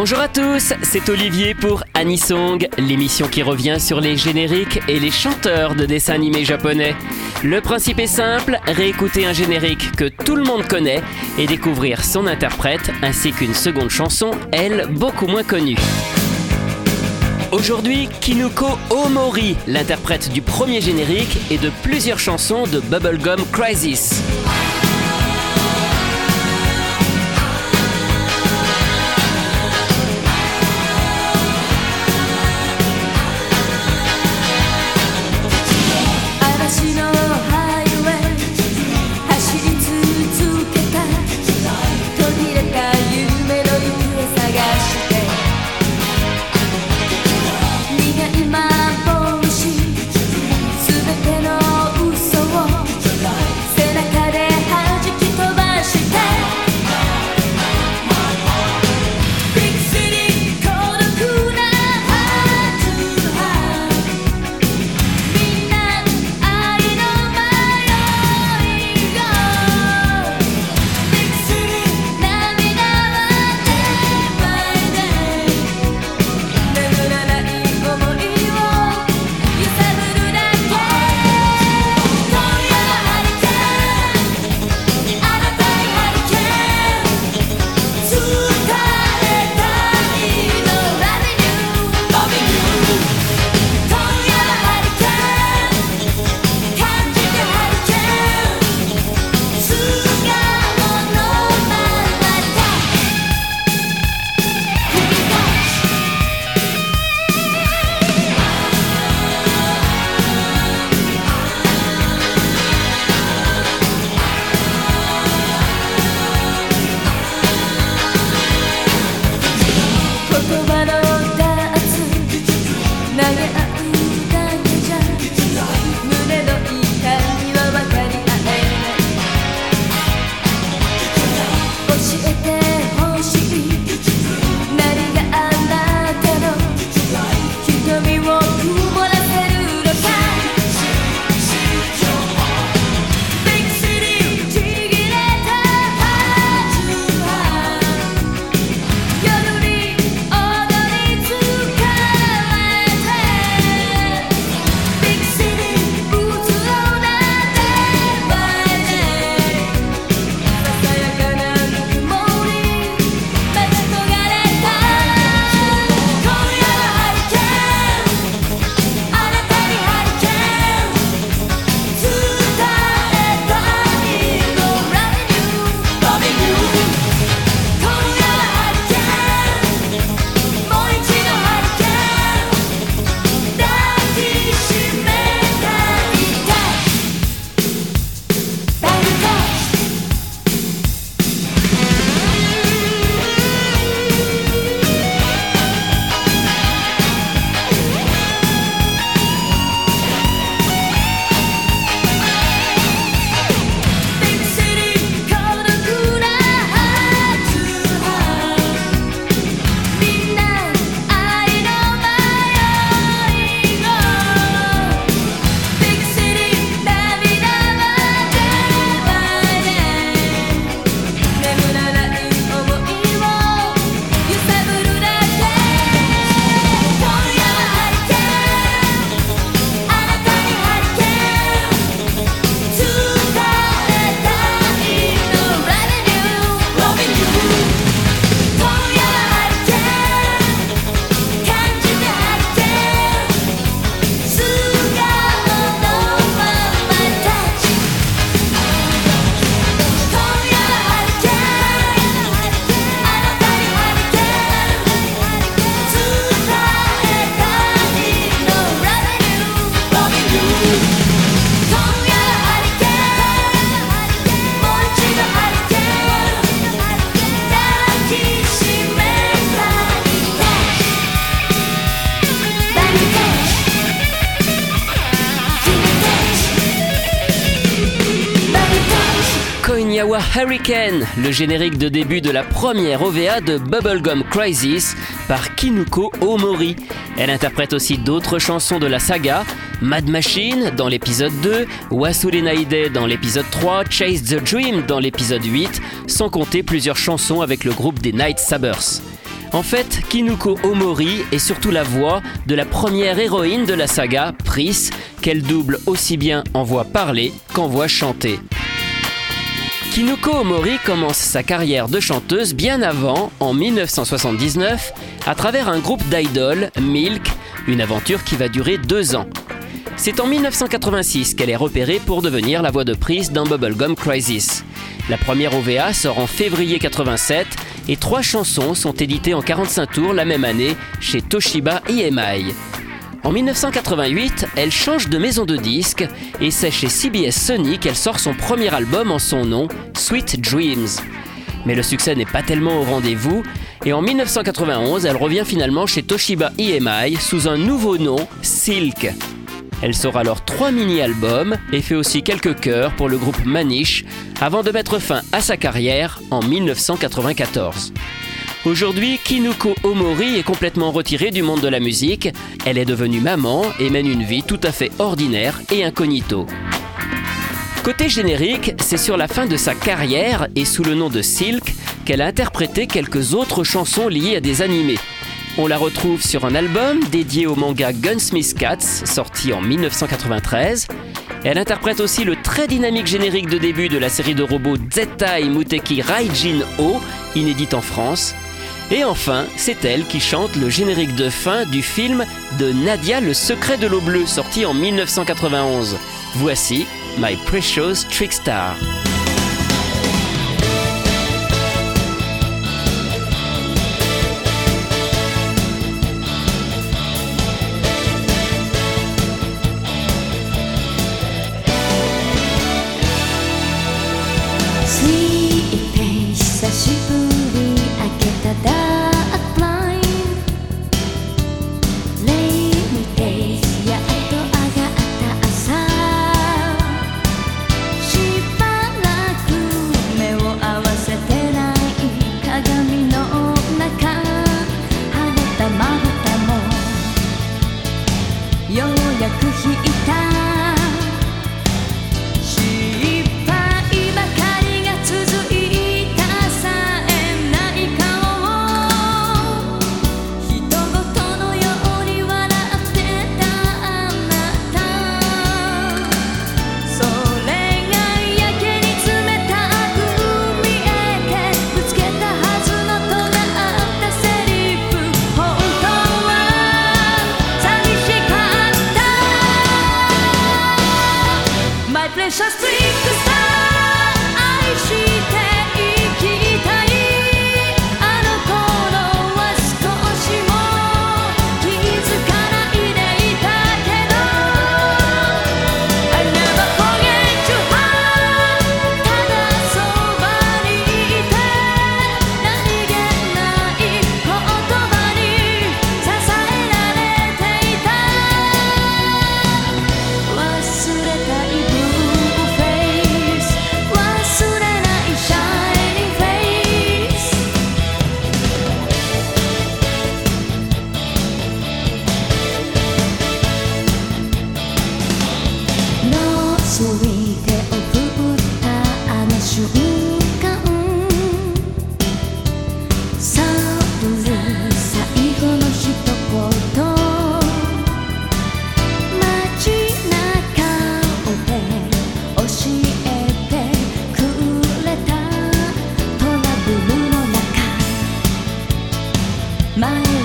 Bonjour à tous, c'est Olivier pour Anisong, l'émission qui revient sur les génériques et les chanteurs de dessins animés japonais. Le principe est simple, réécouter un générique que tout le monde connaît et découvrir son interprète ainsi qu'une seconde chanson, elle, beaucoup moins connue. Aujourd'hui, Kinuko Omori, l'interprète du premier générique et de plusieurs chansons de Bubblegum Crisis. Hurricane, le générique de début de la première OVA de Bubblegum Crisis par Kinuko Omori. Elle interprète aussi d'autres chansons de la saga, Mad Machine dans l'épisode 2, Wasure Naide dans l'épisode 3, Chase the Dream dans l'épisode 8, sans compter plusieurs chansons avec le groupe des Night Sabers. En fait, Kinuko Omori est surtout la voix de la première héroïne de la saga, Pris, qu'elle double aussi bien en voix parlée qu'en voix chantée. Kinuko Omori commence sa carrière de chanteuse bien avant, en 1979, à travers un groupe d'idoles, Milk, une aventure qui va durer deux ans. C'est en 1986 qu'elle est repérée pour devenir la voix de prise dans Bubblegum Crisis. La première OVA sort en février 87 et trois chansons sont éditées en 45 tours la même année chez Toshiba EMI. En 1988, elle change de maison de disques et c'est chez CBS Sony qu'elle sort son premier album en son nom, Sweet Dreams. Mais le succès n'est pas tellement au rendez-vous et en 1991, elle revient finalement chez Toshiba EMI sous un nouveau nom, Silk. Elle sort alors trois mini-albums et fait aussi quelques chœurs pour le groupe Manish avant de mettre fin à sa carrière en 1994. Aujourd'hui, Kinuko Omori est complètement retirée du monde de la musique. Elle est devenue maman et mène une vie tout à fait ordinaire et incognito. Côté générique, c'est sur la fin de sa carrière et sous le nom de Silk qu'elle a interprété quelques autres chansons liées à des animés. On la retrouve sur un album dédié au manga Gunsmith Cats, sorti en 1993. Elle interprète aussi le très dynamique générique de début de la série de robots Zettai Muteki Raijin O, inédite en France. Et enfin, c'est elle qui chante le générique de fin du film de Nadia Le secret de l'eau bleue, sorti en 1991. Voici My Precious Trickstar. Сейчас прикасающий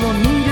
我迷人。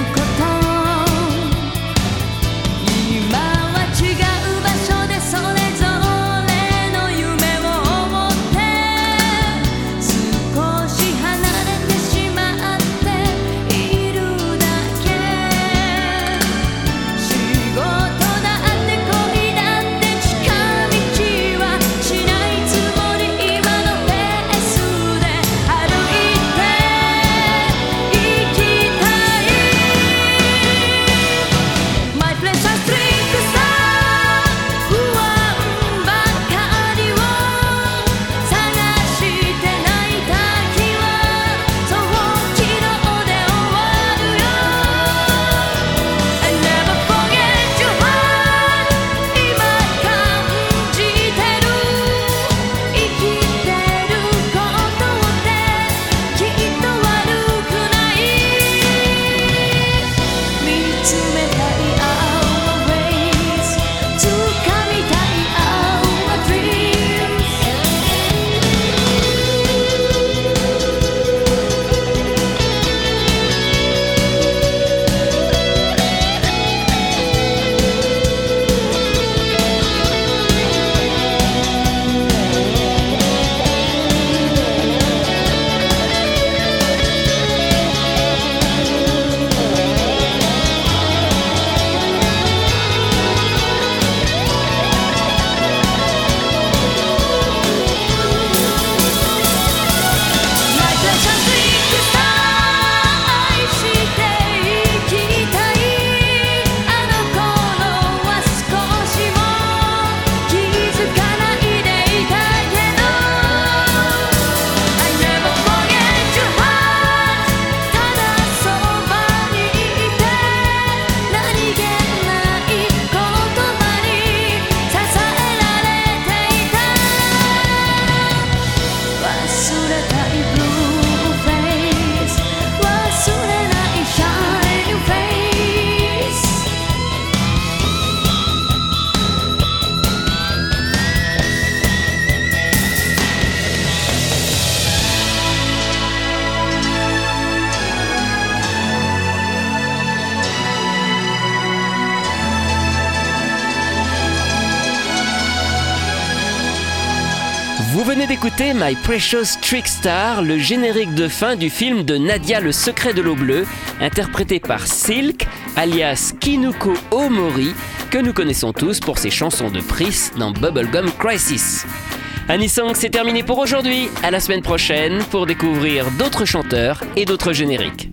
Venez d'écouter My Precious Trickstar, le générique de fin du film de Nadia le secret de l'eau bleue, interprété par Silk, alias Kinuko Omori, que nous connaissons tous pour ses chansons de Pris dans Bubblegum Crisis. Anisong, c'est terminé pour aujourd'hui. À la semaine prochaine pour découvrir d'autres chanteurs et d'autres génériques.